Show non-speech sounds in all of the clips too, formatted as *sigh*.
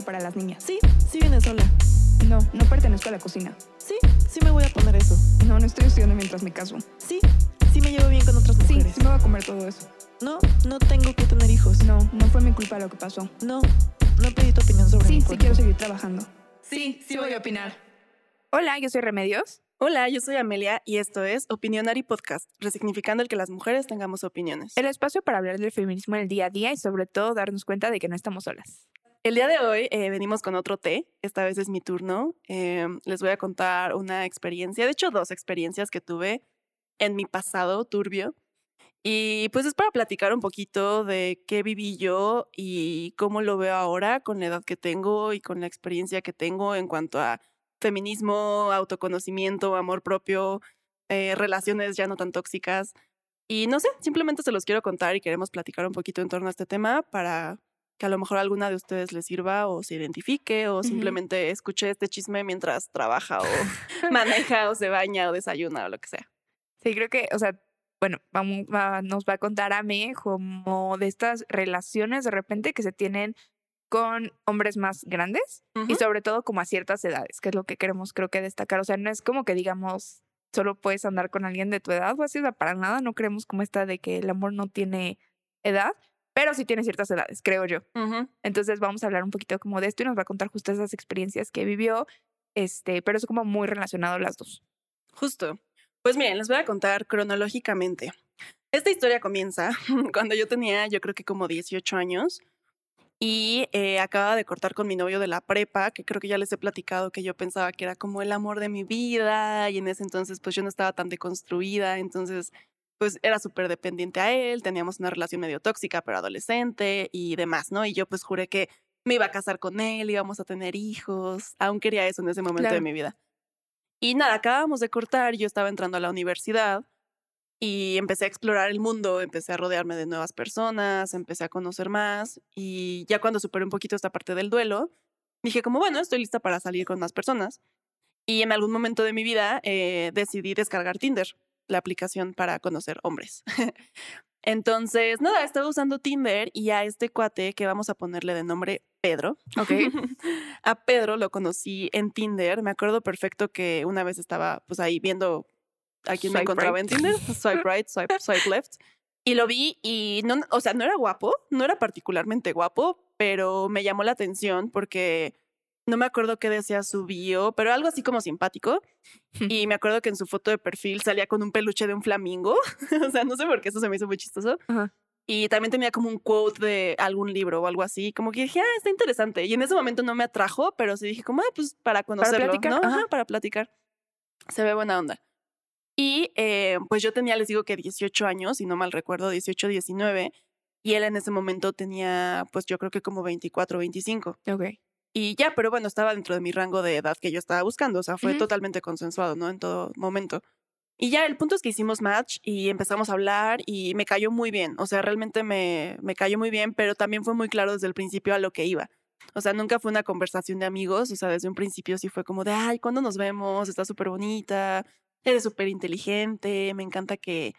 solo para las niñas. Sí, sí viene sola. No, no pertenezco a la cocina. Sí, sí me voy a poner eso. No, no estoy estudiando mientras me caso. Sí, sí me llevo bien con otras Sí, mujeres. sí me voy a comer todo eso. No, no tengo que tener hijos. No, no fue mi culpa lo que pasó. No, no pedí tu opinión sobre Sí, mi sí quiero seguir trabajando. Sí, sí voy a opinar. Hola, yo soy Remedios. Hola, yo soy Amelia y esto es Opinionary Podcast, resignificando el que las mujeres tengamos opiniones. El espacio para hablar del feminismo en el día a día y sobre todo darnos cuenta de que no estamos solas. El día de hoy eh, venimos con otro té. Esta vez es mi turno. Eh, les voy a contar una experiencia, de hecho dos experiencias que tuve en mi pasado turbio. Y pues es para platicar un poquito de qué viví yo y cómo lo veo ahora con la edad que tengo y con la experiencia que tengo en cuanto a feminismo, autoconocimiento, amor propio, eh, relaciones ya no tan tóxicas. Y no sé, simplemente se los quiero contar y queremos platicar un poquito en torno a este tema para que a lo mejor alguna de ustedes les sirva o se identifique o simplemente escuche este chisme mientras trabaja o *laughs* maneja o se baña o desayuna o lo que sea. Sí, creo que, o sea, bueno, vamos, va- nos va a contar a mí como de estas relaciones de repente que se tienen con hombres más grandes y sobre todo como a ciertas edades, que es lo que queremos creo que destacar. O sea, no es como que digamos solo puedes andar con alguien de tu edad o así, o sea, para nada no creemos como esta de que el amor no tiene edad, pero sí tiene ciertas edades, creo yo. Ujú. Entonces vamos a hablar un poquito como de esto y nos va a contar justo esas experiencias que vivió, este, pero es como muy relacionado las dos. Justo. Pues miren, les voy a contar cronológicamente. Esta historia comienza *laughs* cuando yo tenía, yo creo que como 18 años, y eh, acababa de cortar con mi novio de la prepa, que creo que ya les he platicado que yo pensaba que era como el amor de mi vida, y en ese entonces pues yo no estaba tan deconstruida, entonces pues era súper dependiente a él, teníamos una relación medio tóxica, pero adolescente y demás, ¿no? Y yo pues juré que me iba a casar con él, íbamos a tener hijos, aún quería eso en ese momento de Claro. mi vida. Y nada, acabábamos de cortar, yo estaba entrando a la universidad y empecé a explorar el mundo, empecé a rodearme de nuevas personas, empecé a conocer más y ya cuando superé un poquito esta parte del duelo, dije como, bueno, estoy lista para salir con más personas. Y en algún momento de mi vida eh, decidí descargar Tinder, la aplicación para conocer hombres. *laughs* Entonces, nada, estaba usando Tinder y a este cuate que vamos a ponerle de nombre Pedro, Ok. *laughs* a Pedro lo conocí en Tinder. Me acuerdo perfecto que una vez estaba pues ahí viendo a quién me Swipe encontraba right. en Tinder, *laughs* swipe right, swipe, swipe left. Y lo vi y no, o sea, no era guapo, no era particularmente guapo, pero me llamó la atención porque no me acuerdo qué decía su bio, pero algo así como simpático. Y me acuerdo que en su foto de perfil salía con un peluche de un flamingo. *laughs* o sea, no sé por qué eso se me hizo muy chistoso. Ajá. Y también tenía como un quote de algún libro o algo así. Como que dije, ah, está interesante. Y en ese momento no me atrajo, pero sí dije, como, ah, pues para conocerlo, platicar, ¿no? Ajá, para platicar. Se ve buena onda. Y eh, pues yo tenía, les digo que 18 años, si no mal recuerdo, 18, 19. Y él en ese momento tenía, pues yo creo que como 24, 25. Ok. Y ya, pero bueno, estaba dentro de mi rango de edad que yo estaba buscando. O sea, fue totalmente consensuado, ¿no? En todo momento. Y ya, el punto es que hicimos match y empezamos a hablar y me cayó muy bien. O sea, realmente me, me cayó muy bien, pero también fue muy claro desde el principio a lo que iba. O sea, nunca fue una conversación de amigos. O sea, desde un principio sí fue como de, ay, ¿cuándo nos vemos? Está súper bonita, eres súper inteligente, me encanta que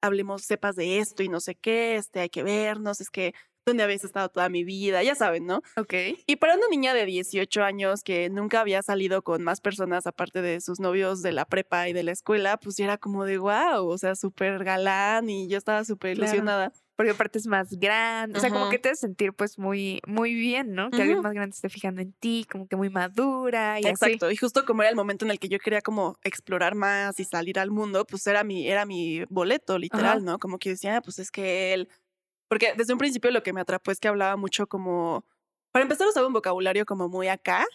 hablemos, sepas de esto y no sé qué, este, hay que vernos, es que donde habéis estado toda mi vida, ya saben, ¿no? Ok. Y para una niña de 18 años que nunca había salido con más personas aparte de sus novios de la prepa y de la escuela, pues era como de wow, o sea, súper galán y yo estaba súper Claro. ilusionada. Porque aparte es más grande. O sea, como que te haces sentir pues muy, muy bien, ¿no? Que alguien más grande esté fijando en ti, como que muy madura y así. Exacto. Y justo como era el momento en el que yo quería como explorar más y salir al mundo, pues era mi, era mi boleto, literal. ¿no? Como que decía, "Ah, pues es que él. Porque desde un principio lo que me atrapó es que hablaba mucho como. Para empezar, usaba un vocabulario como muy acá.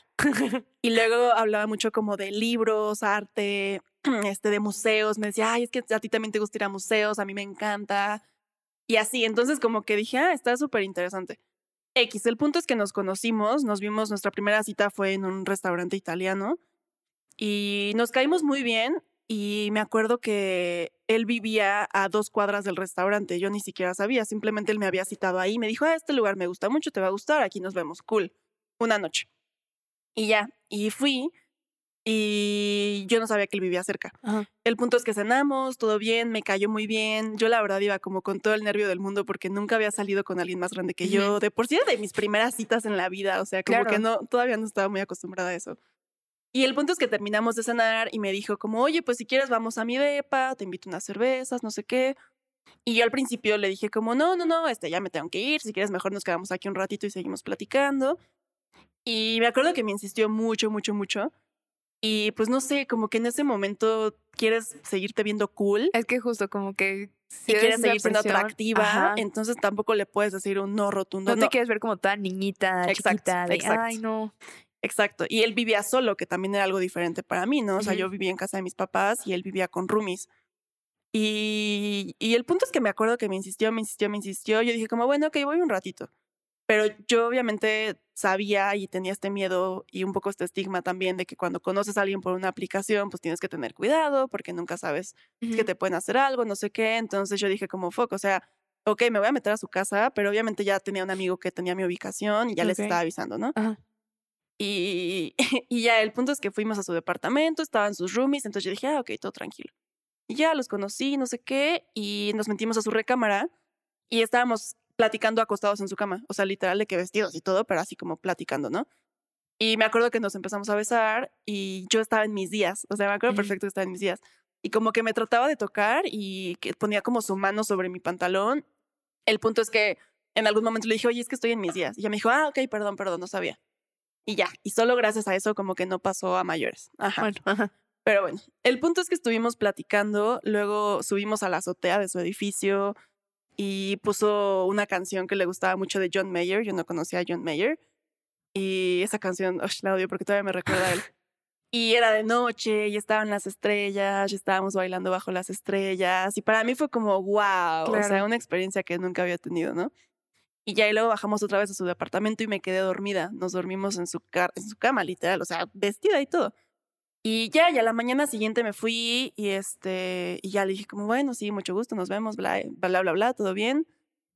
y luego hablaba mucho como de libros, arte, *clears throat* este, de museos. Me decía, ay, es que a ti también te gusta ir a museos, a mí me encanta. Y así, entonces como que dije, ah, está súper interesante. X, el punto es que nos conocimos, nos vimos, nuestra primera cita fue en un restaurante italiano y nos caímos muy bien y me acuerdo que él vivía a dos cuadras del restaurante, yo ni siquiera sabía, simplemente él me había citado ahí, me dijo, ah, este lugar me gusta mucho, te va a gustar, aquí nos vemos, cool, una noche. Y ya, y fui y yo no sabía que él vivía cerca. Ajá. El punto es que cenamos, todo bien, me cayó muy bien. Yo la verdad iba como con todo el nervio del mundo porque nunca había salido con alguien más grande que yo. De por sí era de mis primeras citas en la vida, o sea, como Claro. que no, todavía no estaba muy acostumbrada a eso. Y el punto es que terminamos de cenar y me dijo como, oye, pues si quieres vamos a mi depa, te invito unas cervezas, no sé qué. Y yo al principio le dije como, no, no, no, este, ya me tengo que ir, si quieres mejor nos quedamos aquí un ratito y seguimos platicando. Y me acuerdo que me insistió mucho, mucho, mucho. Y pues no sé, como que en ese momento quieres seguirte viendo cool Es que justo como que si y eres quieres seguir siendo atractiva, ajá, entonces tampoco le puedes decir un no rotundo. no te no. quieres ver como toda niñita, Exacto, chiquita, de, exacto. ay, no. Exacto. Y él vivía solo, que también era algo diferente para mí, ¿no? O sea, Ujú. yo vivía en casa de mis papás y él vivía con roomies. Y, y el punto es que me acuerdo que me insistió, me insistió, me insistió. Yo dije como, bueno, ok, voy un ratito. Pero yo obviamente sabía y tenía este miedo y un poco este estigma también de que cuando conoces a alguien por una aplicación, pues tienes que tener cuidado porque nunca sabes que Ujú. te pueden hacer algo, no sé qué. Entonces yo dije como, fuck, o sea, ok, me voy a meter a su casa, pero obviamente ya tenía un amigo que tenía mi ubicación y ya les Ok. estaba avisando, ¿no? Ajá. Y, *laughs* y ya el punto es que fuimos a su departamento, estaban sus roomies, entonces yo dije, ah, ok, todo tranquilo. Y ya los conocí, no sé qué, y nos metimos a su recámara y estábamos platicando acostados en su cama, o sea, literal de que vestidos y todo, pero así como platicando, ¿no? Y me acuerdo que nos empezamos a besar y yo estaba en mis días, o sea, me acuerdo perfecto que estaba en mis días. Y como que me trataba de tocar y que ponía como su mano sobre mi pantalón. El punto es que en algún momento le dije, oye, es que estoy en mis días. Y ella me dijo, ah, ok, perdón, perdón, no sabía. Y ya, y solo gracias a eso como que no pasó a mayores. Ajá. Bueno, ajá. Pero bueno, el punto es que estuvimos platicando, luego subimos a la azotea de su edificio y puso una canción que le gustaba mucho de John Mayer, yo no conocía a John Mayer, y esa canción, ush, la odio porque todavía me recuerda a él. *laughs* Y era de noche y estaban las estrellas, y estábamos bailando bajo las estrellas, y para mí fue como, wow, o sea, una experiencia que nunca había tenido, ¿no? Y ya y luego bajamos otra vez a su departamento y me quedé dormida. Nos dormimos en su, car- en su cama, literal, o sea, vestida y todo. Y ya, ya la mañana siguiente me fui y este, y ya le dije como, bueno, sí, mucho gusto, nos vemos, bla, bla, bla, bla, todo bien.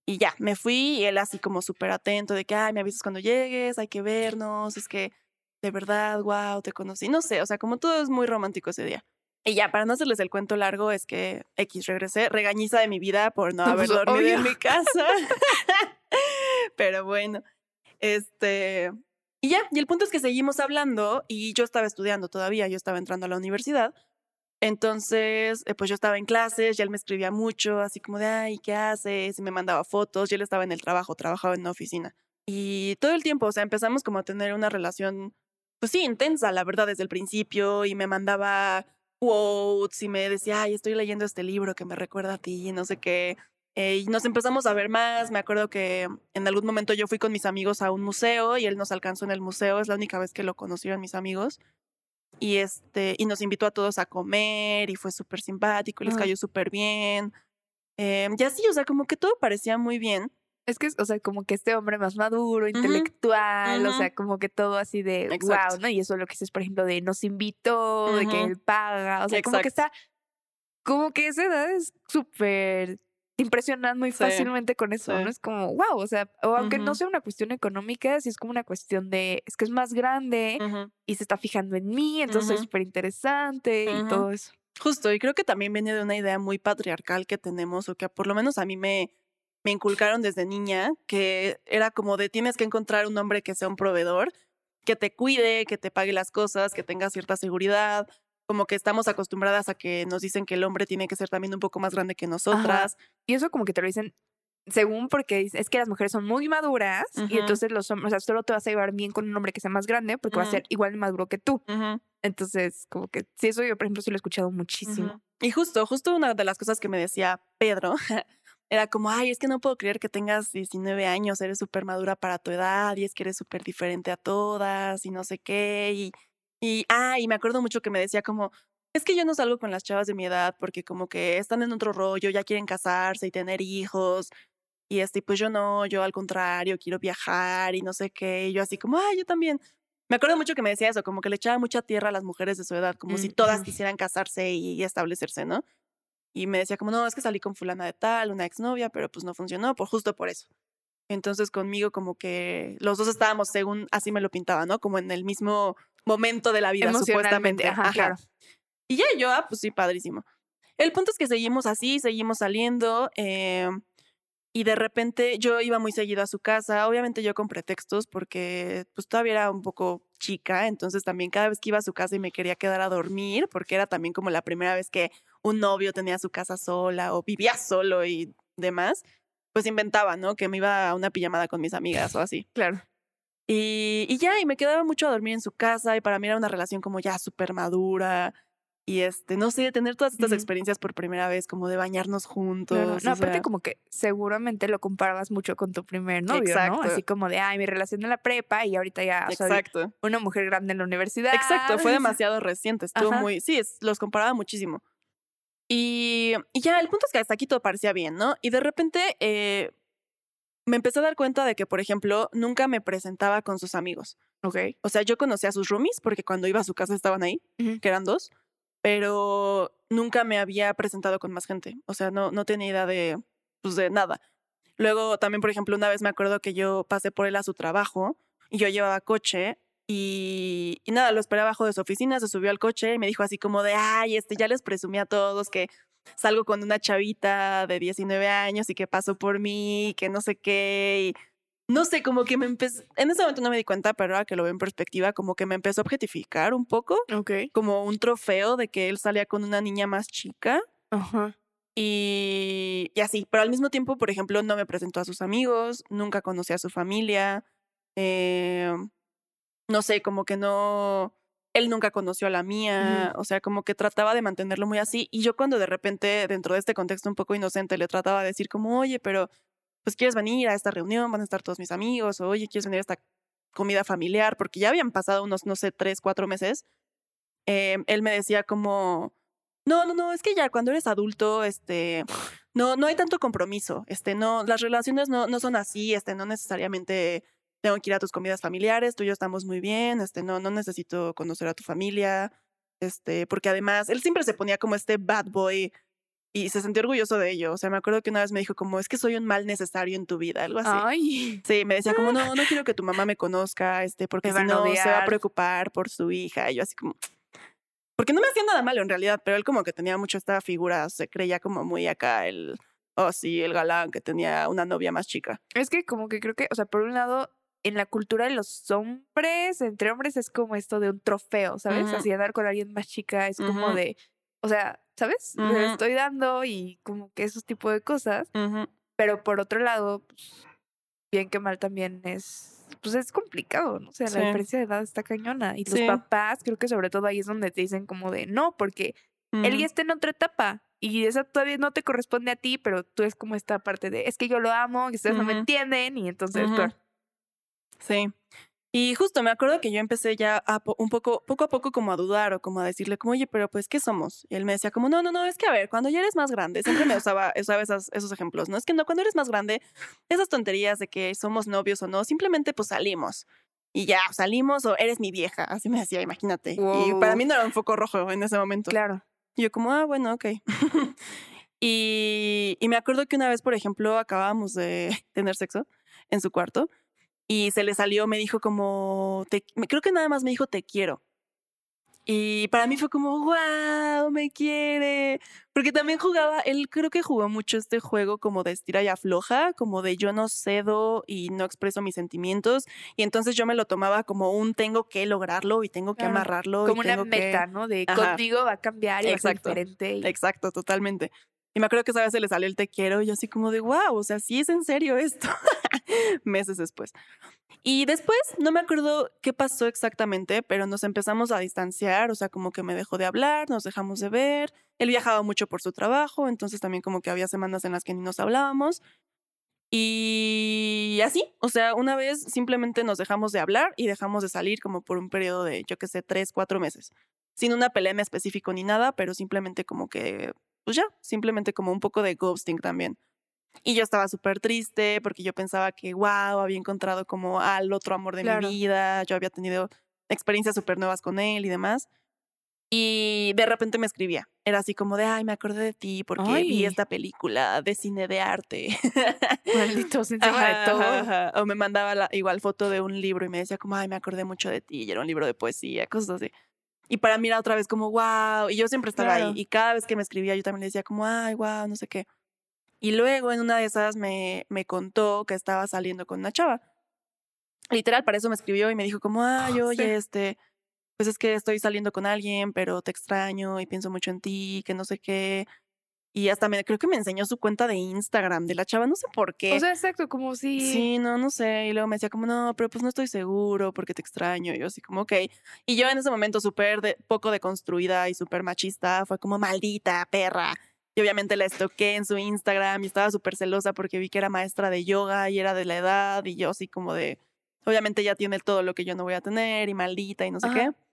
Y ya, me fui y él así como súper atento de que, ay, me avisas cuando llegues, hay que vernos, es que de verdad, wow, te conocí. No sé, o sea, como todo es muy romántico ese día. Y ya, para no hacerles el cuento largo, es que X regresé, regañiza de mi vida por no No, haber pues, dormido en obvio. mi casa. Pero bueno, este. Y ya, y el punto es que seguimos hablando y yo estaba estudiando todavía, yo estaba entrando a la universidad. Entonces, eh, pues yo estaba en clases, ya él me escribía mucho, así como de, ay, ¿qué haces? Y me mandaba fotos, y él estaba en el trabajo, trabajaba en una oficina. Y todo el tiempo, o sea, empezamos como a tener una relación, pues sí, intensa, la verdad, desde el principio, y me mandaba quotes y me decía, ay, estoy leyendo este libro que me recuerda a ti, no sé qué. Eh, y nos empezamos a ver más. Me acuerdo que en algún momento yo fui con mis amigos a un museo y él nos alcanzó en el museo. Es la única vez que lo conocieron mis amigos. Y, este, y nos invitó a todos a comer y fue súper simpático, les Ah. cayó súper bien. Eh, y así, o sea, como que todo parecía muy bien. Es que, o sea, como que este hombre más maduro, intelectual, o ujú. sea, como que todo así de Exacto. wow, ¿no? Y eso es lo que dices, por ejemplo, de nos invitó, de que él paga, o sea, como que Exacto. está, como que esa edad es súper te impresionan muy Sí, fácilmente con eso, sí. ¿no? Es como, wow, o sea, o aunque no sea una cuestión económica, sí es como una cuestión de, es que es más grande y se está fijando en mí, entonces es Ujú. súper interesante y todo eso. Justo, y creo que también viene de una idea muy patriarcal que tenemos, o que por lo menos a mí me, me inculcaron desde niña, que era como de tienes que encontrar un hombre que sea un proveedor, que te cuide, que te pague las cosas, que tenga cierta seguridad, como que estamos acostumbradas a que nos dicen que el hombre tiene que ser también un poco más grande que nosotras. Y eso como que te lo dicen según porque es que las mujeres son muy maduras y Ujú. entonces los hombres, o sea, solo te vas a llevar bien con un hombre que sea más grande porque va a ser igual de maduro que tú. Ujú, Entonces, como que sí, eso yo, por ejemplo, sí lo he escuchado muchísimo. Y justo, justo una de las cosas que me decía Pedro *laughs* era como, ay, es que no puedo creer que tengas 19 años, eres súper madura para tu edad y es que eres súper diferente a todas y no sé qué. Y, y, ah, y me acuerdo mucho que me decía como, es que yo no salgo con las chavas de mi edad porque como que están en otro rollo, ya quieren casarse y tener hijos. Y este, pues yo no, yo al contrario, quiero viajar y no sé qué. Y yo así como, ah, yo también. Me acuerdo mucho que me decía eso, como que le echaba mucha tierra a las mujeres de su edad, como si Mm, todas ujú. quisieran casarse y establecerse, ¿no? Y me decía como, no, es que salí con fulana de tal, una exnovia, pero pues no funcionó, por justo por eso. Entonces conmigo como que los dos estábamos según así me lo pintaba, ¿no? Como en el mismo momento de la vida, supuestamente. ajá, Ajá. claro. Y ya yo, ah, pues sí, padrísimo. El punto es que seguimos así, seguimos saliendo. eh, y de repente yo iba muy seguido a su casa, obviamente yo con pretextos porque pues todavía era un poco chica, entonces también cada vez que iba a su casa y me quería quedar a dormir, porque era también como la primera vez que un novio tenía su casa sola o vivía solo y demás, pues inventaba, ¿no? Que me iba a una pijamada con mis amigas o así. Claro. Y, y ya, y me quedaba mucho a dormir en su casa y para mí era una relación como ya súper madura. Y este, no sé, tener todas estas experiencias por primera vez, como de bañarnos juntos. No, aparte sea, como que seguramente lo comparabas mucho con tu primer novio, Exacto. ¿no? Así como de, ay, mi relación en la prepa y ahorita ya soy Exacto. una mujer grande en la universidad. Exacto, fue *laughs* demasiado reciente, estuvo Ajá. muy, sí, es- los comparaba muchísimo. Y, y ya, el punto es que hasta aquí todo parecía bien, ¿no? Y de repente eh, me empecé a dar cuenta de que, por ejemplo, nunca me presentaba con sus amigos. Ok. O sea, yo conocía a sus roomies porque cuando iba a su casa estaban ahí, Ujú. que eran dos, pero nunca me había presentado con más gente. O sea, no, no tenía idea de, pues, de nada. Luego también, por ejemplo, una vez me acuerdo que yo pasé por él a su trabajo y yo llevaba coche y, y nada, lo esperé abajo de su oficina, se subió al coche y me dijo así como de, ay, este, ya les presumí a todos que salgo con una chavita de 19 años y que pasó por mí, y que no sé qué, y no sé, como que me empezó, en ese momento no me di cuenta, pero ahora que lo veo en perspectiva, como que me empezó a objetificar un poco, Ok. como un trofeo de que él salía con una niña más chica. Ajá. Y, y así, pero al mismo tiempo, por ejemplo, no me presentó a sus amigos, nunca conocí a su familia, eh, no sé, como que no, él nunca conoció a la mía, o sea, como que trataba de mantenerlo muy así. Y yo cuando de repente, dentro de este contexto un poco inocente, le trataba de decir como, oye, pero pues quieres venir a esta reunión, van a estar todos mis amigos, o oye, quieres venir a esta comida familiar, porque ya habían pasado unos, no sé, tres, cuatro meses. eh, él me decía como, no, no, no, es que ya cuando eres adulto, este, no, no hay tanto compromiso, este, no, las relaciones no, no son así, este, no necesariamente tengo que ir a tus comidas familiares, tú y yo estamos muy bien, este, no, no necesito conocer a tu familia, este, porque además él siempre se ponía como este bad boy y se sentía orgulloso de ello, o sea, me acuerdo que una vez me dijo como, es que soy un mal necesario en tu vida, algo así. Ay. Sí, me decía como, no, no quiero que tu mamá me *laughs* conozca, este, porque si no se va a preocupar por su hija. Y yo así como, porque no me hacía nada malo en realidad, pero él como que tenía mucho esta figura, se creía como muy acá el, oh sí, el galán que tenía una novia más chica. Es que como que creo que, o sea, por un lado, en la cultura de los hombres, entre hombres es como esto de un trofeo, ¿sabes? Así andar con alguien más chica es como de, o sea, ¿sabes? Le estoy dando y como que esos tipos de cosas. Pero por otro lado, pues, bien que mal también es, pues es complicado, ¿no? O sea, Sí. la diferencia de edad está cañona. Y los Sí. papás, creo que sobre todo ahí es donde te dicen como de, no, porque él ya está en otra etapa y esa todavía no te corresponde a ti, pero tú es como esta parte de, es que yo lo amo y ustedes no me entienden y entonces. Sí. Y justo me acuerdo que yo empecé ya a po- un poco, poco a poco como a dudar o como a decirle como, oye, pero pues, ¿qué somos? Y él me decía como, no, no, no, es que a ver, cuando ya eres más grande, siempre me usaba, usaba esas- esos ejemplos, ¿no? Es que no, cuando eres más grande, esas tonterías de que somos novios o no, simplemente pues salimos. Y ya, salimos o eres mi vieja, así me decía, imagínate. Y para mí no era un foco rojo en ese momento. Claro. Y yo como, ah, bueno, ok. *laughs* y, y me acuerdo que una vez, por ejemplo, acabábamos de *laughs* tener sexo en su cuarto y se le salió, me dijo como, te, creo que nada más me dijo, te quiero. Y para mí fue como, wow, me quiere. Porque también jugaba, él creo que jugó mucho este juego como de estira y afloja, como de yo no cedo y no expreso mis sentimientos. Y entonces yo me lo tomaba como un tengo que lograrlo y tengo que Claro. amarrarlo. y Como una tengo que- meta, ¿no? De Ajá. contigo va a cambiar y va a ser Exacto. diferente. y- Exacto, totalmente. Y me acuerdo que esa vez se le salió el te quiero y así como de, wow, o sea, sí es en serio esto. *laughs* Meses después. Y después, no me acuerdo qué pasó exactamente, pero nos empezamos a distanciar, o sea, como que me dejó de hablar, nos dejamos de ver. Él viajaba mucho por su trabajo, entonces también como que había semanas en las que ni nos hablábamos. Y así, o sea, una vez simplemente nos dejamos de hablar y dejamos de salir como por un periodo de, yo qué sé, tres, cuatro meses. Sin una pelea en específico ni nada, pero simplemente como que, pues ya, simplemente como un poco de ghosting también. Y yo estaba súper triste porque yo pensaba que, wow, había encontrado como al otro amor de Claro. mi vida, yo había tenido experiencias súper nuevas con él y demás. Y de repente me escribía. Era así como de, ay, me acordé de ti porque vi esta película de cine de arte. *laughs* Malditos encima Ajá, de todo. ajá, ajá. O me mandaba la, igual foto de un libro y me decía como, ay, me acordé mucho de ti. Y era un libro de poesía, cosas así. Y para mí era otra vez como, wow. Y yo siempre estaba Claro. ahí. Y cada vez que me escribía yo también le decía como, ay, wow, no sé qué. Y luego en una de esas me, me contó que estaba saliendo con una chava. Literal, para eso me escribió y me dijo como, ay, oye, Sí. este, pues es que estoy saliendo con alguien, pero te extraño y pienso mucho en ti, que no sé qué. Y hasta me, creo que me enseñó su cuenta de Instagram de la chava, no sé por qué. O sea, exacto, como si. Sí, no, no sé. Y luego me decía como, no, pero pues no estoy seguro porque te extraño. Y yo así como, ok. Y yo en ese momento súper de, poco deconstruida y súper machista, fue como, maldita perra. Y obviamente la estoqué en su Instagram y estaba súper celosa porque vi que era maestra de yoga y era de la edad y yo así como de, obviamente ya tiene todo lo que yo no voy a tener y maldita y no sé Ajá. qué.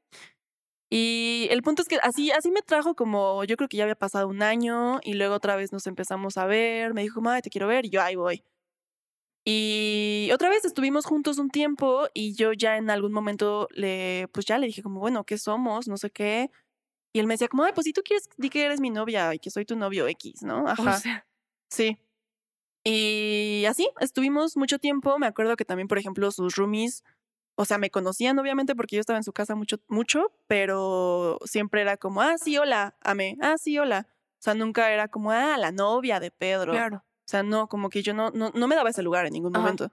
Y el punto es que así, así me trajo como, yo creo que ya había pasado un año y luego otra vez nos empezamos a ver, me dijo, ay, te quiero ver y yo ahí voy. Y otra vez estuvimos juntos un tiempo y yo ya en algún momento le, pues ya le dije como, bueno, ¿qué somos? No sé qué. Y él me decía como, ay, pues si tú quieres, di que eres mi novia y que soy tu novio X, ¿no? *laughs* O Ajá. sea, Sí. Y así, estuvimos mucho tiempo. Me acuerdo que también, por ejemplo, sus roomies, o sea, me conocían obviamente porque yo estaba en su casa mucho, mucho, pero siempre era como, ah, sí, hola, amé, ah, sí, hola. O sea, nunca era como, ah, la novia de Pedro. claro. O sea, no, como que yo no, no, no me daba ese lugar en ningún Ajá. momento.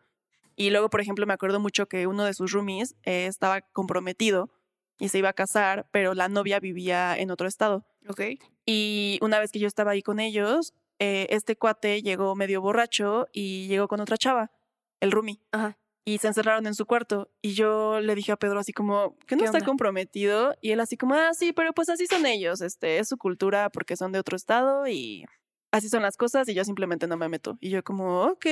Y luego, por ejemplo, me acuerdo mucho que uno de sus roomies eh, estaba comprometido y se iba a casar, pero la novia vivía en otro estado. Ok. Y una vez que yo estaba ahí con ellos, eh, este cuate llegó medio borracho y llegó con otra chava, el roomie. Ajá. Y se encerraron en su cuarto. Y yo le dije a Pedro así como, ¿que no ¿Qué está onda? comprometido? Y él así como, ah, sí, pero pues así son ellos. Este, es su cultura porque son de otro estado y así son las cosas y yo simplemente no me meto. Y yo como, ok.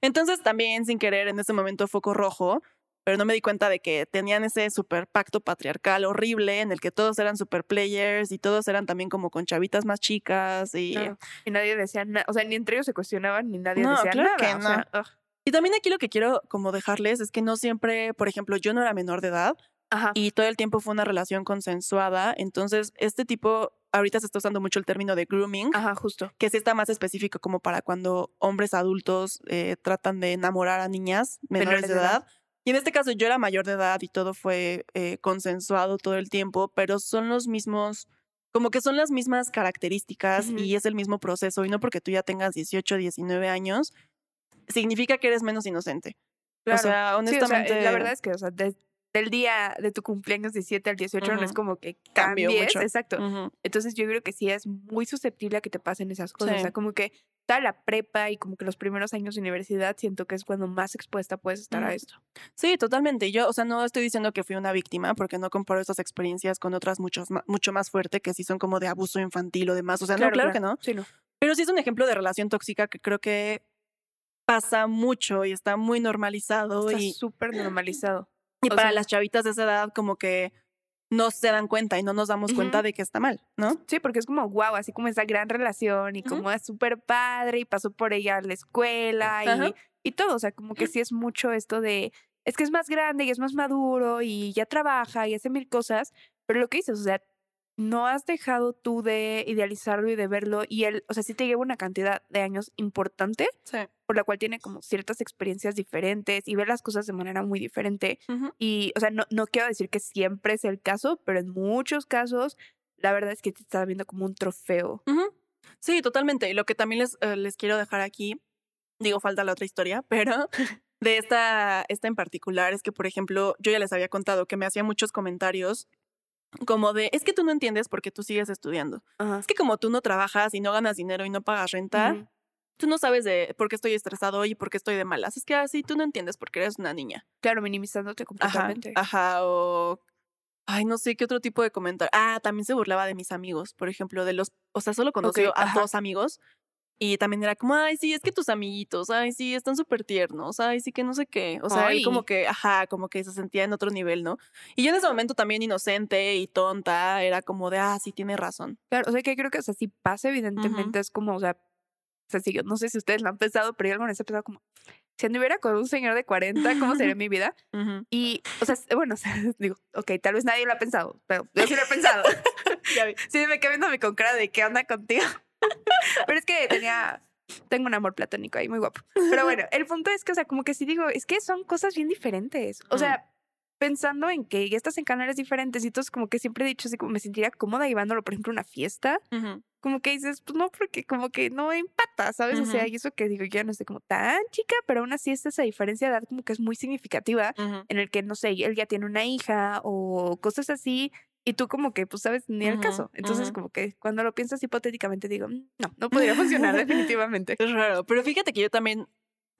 Entonces también sin querer en ese momento foco rojo, pero no me di cuenta de que tenían ese super pacto patriarcal horrible en el que todos eran super players y todos eran también como con chavitas más chicas y... Nadie decía nada. O sea, ni entre ellos se cuestionaban, ni nadie No, decía claro nada. que o sea, ugh. Y también aquí lo que quiero como dejarles es que no siempre, por ejemplo, yo no era menor de edad Ajá. y todo el tiempo fue una relación consensuada, entonces este tipo, ahorita se está usando mucho el término de grooming, Ajá, justo. que sí está más específico como para cuando hombres adultos eh, tratan de enamorar a niñas menores, de edad. Y en este caso yo era mayor de edad y todo fue eh, consensuado todo el tiempo, pero son los mismos, como que son las mismas características Ujú. y es el mismo proceso. Y no porque tú ya tengas 18, 19 años, significa que eres menos inocente. Claro. O sea, Sí, o sea, honestamente. la verdad es que, o sea, de- del día de tu cumpleaños 17 al 18 no es como que Cambió cambies. mucho. Exacto. Ujú. Entonces yo creo que sí es muy susceptible a que te pasen esas cosas. O Sí. sea, como que toda la prepa y como que los primeros años de universidad siento que es cuando más expuesta puedes estar a Ujú. esto. Sí, totalmente. Yo, o sea, no estoy diciendo que fui una víctima porque no comparo estas experiencias con otras muchos, mucho más fuerte que sí son como de abuso infantil o demás. O sea, no, claro que no. Sí, no. Pero sí es un ejemplo de relación tóxica que creo que pasa mucho y está muy normalizado. Está y súper normalizado. y o para sea- las chavitas de esa edad, como que no se dan cuenta y no nos damos cuenta de que está mal, ¿no? Sí, porque es como wow, así como esa gran relación y como es súper padre y pasó por ella a la escuela y, y todo. O sea, como que sí es mucho esto de es que es más grande y es más maduro y ya trabaja y hace mil cosas. Pero lo que dices, o sea, no has dejado tú de idealizarlo y de verlo y él, o sea, sí te lleva una cantidad de años importante Sí. por la cual tiene como ciertas experiencias diferentes y ve las cosas de manera muy diferente. Y, o sea, no, no quiero decir que siempre es el caso, pero en muchos casos, la verdad es que te está viendo como un trofeo. Sí, totalmente. Y lo que también les, eh, les quiero dejar aquí, digo, falta la otra historia, *laughs* pero de esta, esta en particular es que, por ejemplo, yo ya les había contado que me hacía muchos comentarios como de, es que tú no entiendes por qué tú sigues estudiando. Ajá. Es que como tú no trabajas y no ganas dinero y no pagas renta, tú no sabes de por qué estoy estresado y por qué estoy de malas. Es que así tú no entiendes porque eres una niña. Claro, minimizándote completamente. ajá, o... Ay, no sé qué otro tipo de comentario. Ah, también se burlaba de mis amigos, por ejemplo, de los... O sea, solo conoció a ajá. dos amigos y también era como, ay, sí, es que tus amiguitos, ay, sí, están súper tiernos, ay, sí, que no sé qué. O sea, él Ay. como que, ajá, como que se sentía en otro nivel, ¿no? Y yo en ese momento también inocente y tonta, era como de, ah, sí, tiene razón. Claro, o sea, que creo que o sea, si pasa, evidentemente es como, o sea, o sea, sí, yo no sé si ustedes lo han pensado, pero yo alguna vez he pensado como, si anduviera con un señor de 40, ¿cómo sería *laughs* mi vida? Y, o sea, bueno, *laughs* o sea, digo, ok, tal vez nadie lo ha pensado, pero yo sí lo he pensado. *laughs* Ya vi. sí, me quedé viéndome con cara de qué onda contigo. Pero es que tenía, tengo un amor platónico ahí muy guapo. Pero bueno, el punto es que, o sea, como que sí digo, es que son cosas bien diferentes. O sea, pensando en que ya estás en canales diferentes y entonces como que siempre he dicho así como me sentiría cómoda llevándolo, por ejemplo, a una fiesta como que dices, pues no, porque como que no empata, ¿sabes? O sea, y eso que digo, ya no sé, como tan chica, pero aún así esta esa diferencia de edad como que es muy significativa, en el que, no sé, él ya tiene una hija o cosas así, y tú como que, pues, sabes, ni el caso. Entonces, como que cuando lo piensas hipotéticamente digo, "Mm, no, no podría funcionar *laughs* definitivamente. Es raro, pero fíjate que yo también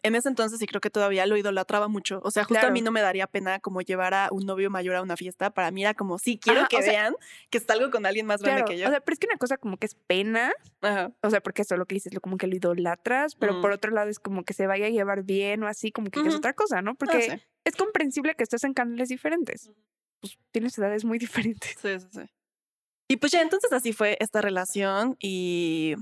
en ese entonces y creo que todavía lo idolatraba mucho. O sea, justo a mí no me daría pena como llevar a un novio mayor a una fiesta. Para mí era como, sí, quiero Ajá, que sea- vean que salgo con alguien más grande Claro, que yo. o sea, pero es que una cosa como que es pena, o sea, porque eso lo que dices, como que lo idolatras, pero Mm. por otro lado es como que se vaya a llevar bien o así, como que es otra cosa, ¿no? No Porque sé. es comprensible que estés en canales diferentes. Pues tienes edades muy *laughs* diferentes. Sí, sí, sí. Y pues ya entonces así fue esta relación y,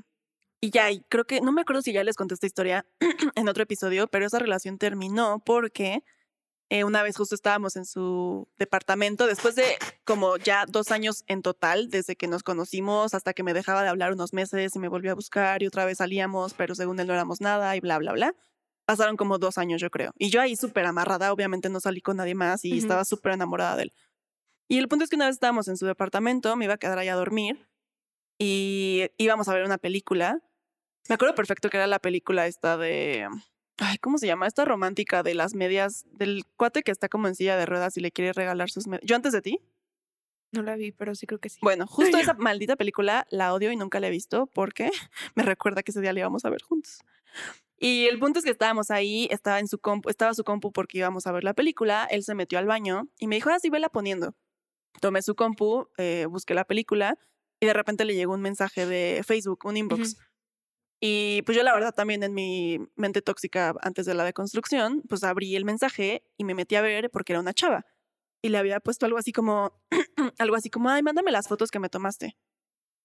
y ya, y creo que, no me acuerdo si ya les conté esta historia *clears throat* en otro episodio, pero esa relación terminó porque eh, una vez justo estábamos en su departamento, después de como ya dos años en total, desde que nos conocimos hasta que me dejaba de hablar unos meses y me volvió a buscar y otra vez salíamos, pero según él no éramos nada y bla, bla, bla. Pasaron como dos años, yo creo. Y yo ahí súper amarrada, obviamente no salí con nadie más y estaba súper enamorada de él. Y el punto es que una vez estábamos en su departamento, me iba a quedar allá a dormir y íbamos a ver una película. Me acuerdo perfecto que era la película esta de... Ay, ¿cómo se llama? Esta romántica de las medias, del cuate que está como en silla de ruedas y le quiere regalar sus medias. ¿Yo antes de ti? No la vi, pero sí creo que sí. Bueno, justo esa *laughs* maldita película la odio y nunca la he visto porque *laughs* me recuerda que ese día la íbamos a ver juntos. Y el punto es que estábamos ahí, estaba en su compu, estaba su compu porque íbamos a ver la película, él se metió al baño y me dijo, ah, sí, vela poniendo. Tomé su compu, eh, busqué la película y de repente le llegó un mensaje de Facebook, un inbox. Y pues yo la verdad también en mi mente tóxica antes de la deconstrucción, pues abrí el mensaje y me metí a ver porque era una chava. Y le había puesto algo así como, *clears throat* algo así como, ay, mándame las fotos que me tomaste.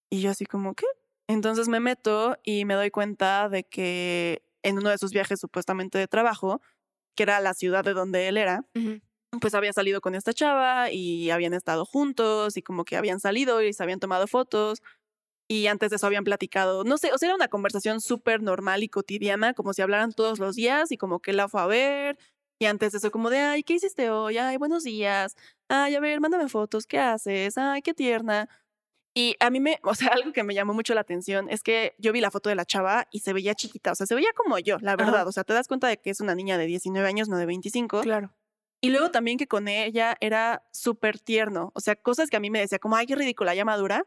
Y yo así como, ¿qué? Entonces me meto y me doy cuenta de que en uno de sus viajes supuestamente de trabajo, que era la ciudad de donde él era. Pues había salido con esta chava y habían estado juntos y como que habían salido y se habían tomado fotos y antes de eso habían platicado, no sé, o sea, era una conversación súper normal y cotidiana, como si hablaran todos los días y como que la fue a ver y antes de eso como de, ay, ¿qué hiciste hoy? Ay, buenos días. Ay, a ver, mándame fotos, ¿qué haces? Ay, qué tierna. Y a mí me, o sea, *laughs* algo que me llamó mucho la atención es que yo vi la foto de la chava y se veía chiquita, o sea, se veía como yo, la Ajá. verdad, o sea, te das cuenta de que es una niña de 19 años, no de 25. Claro. Y luego también que con ella era súper tierno. O sea, cosas que a mí me decía como, ay, qué ridícula, ya madura.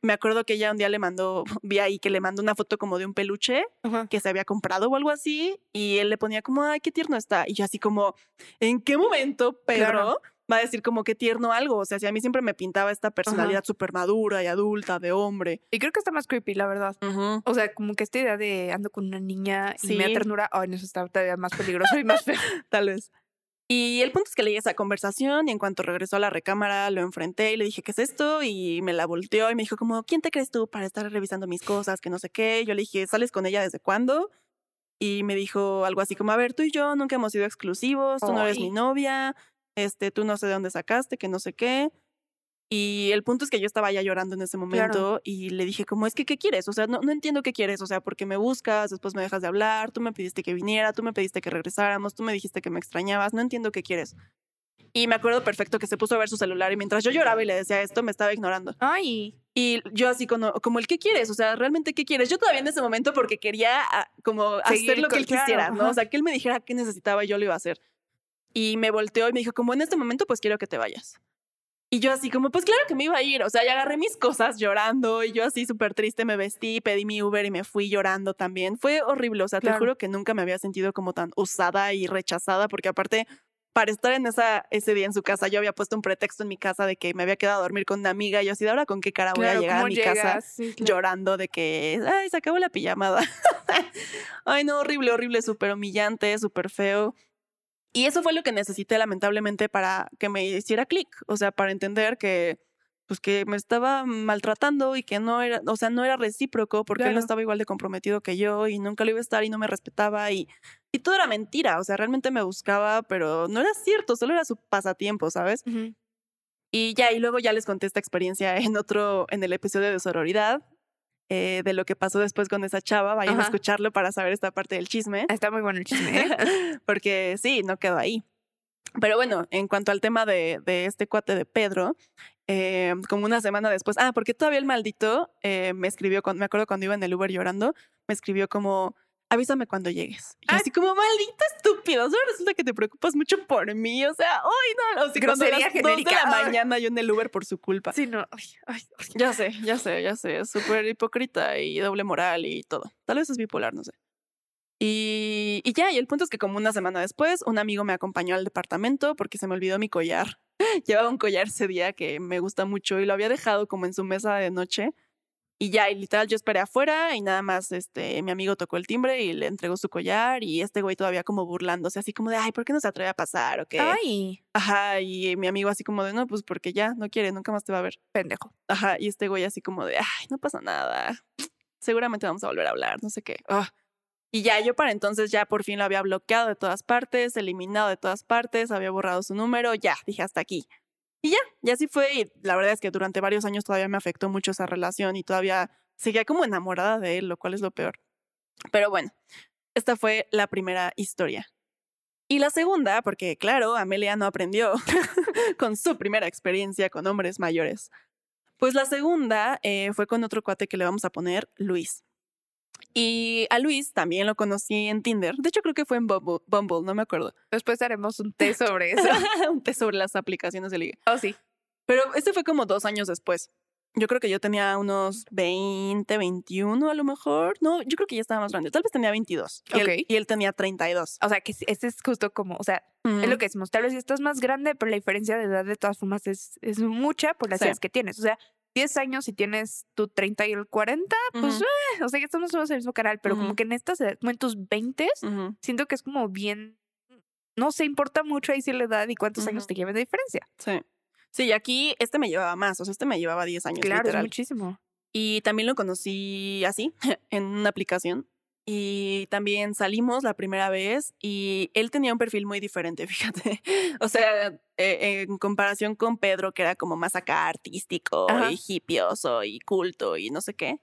Me acuerdo que ella un día le mandó, *laughs* vi ahí que le mandó una foto como de un peluche Ajá. que se había comprado o algo así. Y él le ponía como, ay, qué tierno está. Y yo así como, ¿en qué momento Pedro Claro. va a decir como qué tierno algo? O sea, si a mí siempre me pintaba esta personalidad súper madura y adulta, de hombre. Y creo que está más creepy, la verdad. O sea, como que esta idea de ando con una niña y me da ternura, ay, no, eso está todavía más peligroso y más feo. *laughs* Tal vez. Y el punto es que leí esa conversación y en cuanto regresó a la recámara lo enfrenté y le dije, ¿qué es esto? Y me la volteó y me dijo como, ¿quién te crees tú para estar revisando mis cosas? Que no sé qué. Yo le dije, ¿sales con ella desde cuándo? Y me dijo algo así como, a ver, tú y yo nunca hemos sido exclusivos, tú no eres mi novia, este, tú no sé de dónde sacaste, que no sé qué. Y el punto es que yo estaba ya llorando en ese momento y le dije como, es que, ¿qué quieres? O sea, no, no entiendo qué quieres, o sea, porque me buscas, después me dejas de hablar, tú me pediste que viniera, tú me pediste que regresáramos, tú me dijiste que me extrañabas, no entiendo qué quieres. Y me acuerdo perfecto que se puso a ver su celular y mientras yo lloraba y le decía esto, me estaba ignorando. Ay, Y yo así como, como el ¿qué quieres? O sea, ¿realmente qué quieres? Yo todavía en ese momento porque quería ah, como Seguir hacer lo que él quisiera, ¿no? ajá. O sea, que él me dijera qué necesitaba y yo lo iba a hacer. Y me volteó y me dijo, como en este momento, pues quiero que te vayas. Y yo así como, pues claro que me iba a ir. O sea, ya agarré mis cosas llorando y yo así súper triste me vestí, pedí mi Uber y me fui llorando también. Fue horrible. O sea, te juro que nunca me había sentido como tan usada y rechazada porque aparte... Para estar en esa, ese día en su casa, yo había puesto un pretexto en mi casa de que me había quedado a dormir con una amiga. Y yo así, ¿de ahora con qué cara voy claro, a llegar a ¿cómo mi casa? llegas? Sí, claro. llorando de que, ay, se acabó la pijamada. *laughs* ay, no, horrible, horrible, súper humillante, súper feo. Y eso fue lo que necesité lamentablemente para que me hiciera clic, o sea, para entender que pues que me estaba maltratando y que no era, o sea, no era recíproco porque él no estaba igual de comprometido que yo y nunca lo iba a estar y no me respetaba y, y todo era mentira, o sea, realmente me buscaba, pero no era cierto, solo era su pasatiempo, ¿sabes? Y ya, y luego ya les conté esta experiencia en otro, en el episodio de sororidad, eh, de lo que pasó después con esa chava, vayan a escucharlo para saber esta parte del chisme. Está muy bueno el chisme, ¿eh? *laughs* porque sí, no quedó ahí. Pero bueno, en cuanto al tema de, de este cuate de Pedro, eh, como una semana después, ah, porque todavía el maldito me escribió, me acuerdo cuando iba en el Uber llorando, me escribió como, avísame cuando llegues. Y así como, maldito estúpido, solo resulta que te preocupas mucho por mí, o sea, hoy no, o sea, cuando Grosería las dos de la mañana yo en el Uber por su culpa. Sí, no. Ay, ay, ay. Ya sé, ya sé, ya sé. Es súper hipócrita y doble moral y todo. Tal vez es bipolar, no sé. Y, y ya, y el punto es que como una semana después, un amigo me acompañó al departamento porque se me olvidó mi collar. *laughs* Llevaba un collar ese día que me gusta mucho y lo había dejado como en su mesa de noche. Y ya, y literal, yo esperé afuera y nada más, este, mi amigo tocó el timbre y le entregó su collar y este güey todavía como burlándose, así como de, ay, ¿por qué no se atreve a pasar o qué? Ay, Ajá, y mi amigo así como de, no, pues porque ya, no quiere, nunca más te va a ver. pendejo. Ajá, y este güey así como de, ay, no pasa nada. Seguramente vamos a volver a hablar, no sé qué. Ah. Y ya yo para entonces ya por fin lo había bloqueado de todas partes, eliminado de todas partes, había borrado su número, ya, dije hasta aquí. Y ya, y así fue. Y la verdad es que durante varios años todavía me afectó mucho esa relación y todavía seguía como enamorada de él, lo cual es lo peor. Pero bueno, esta fue la primera historia. Y la segunda, porque claro, Amelia no aprendió *laughs* con su primera experiencia con hombres mayores. Pues la segunda eh, fue con otro cuate que le vamos a poner Luis. Y a Luis también lo conocí en Tinder. De hecho, creo que fue en Bumble, Bumble no me acuerdo. Después haremos un té sobre eso. *laughs* Un té sobre las aplicaciones de liga. Oh, sí. Pero este fue como dos años después. Yo creo que yo tenía unos 20, 21 a lo mejor. No, yo creo que ya estaba más grande. Tal vez tenía 22. Y, Ok. él, y él tenía 32. O sea, que este es justo como, o sea, es lo que decimos. Tal vez estás más grande, pero la diferencia de edad de todas formas es, es mucha por las Sí. edades que tienes. O sea, 10 años y tienes tu 30 y el 40, pues, eh, o sea, que estamos todos en el mismo canal, pero como que en estas como en tus 20, Ujú. siento que es como bien, no se importa mucho ahí sí la edad y cuántos años te lleven de diferencia. Sí. Sí, y aquí este me llevaba más. O sea, este me llevaba 10 años. Claro, es literal. muchísimo. Y también lo conocí así, *laughs* en una aplicación. Y también salimos la primera vez y él tenía un perfil muy diferente, *laughs* fíjate. O sea, eh, en comparación con Pedro, que era como más acá artístico Ajá. y hippioso y culto y no sé qué.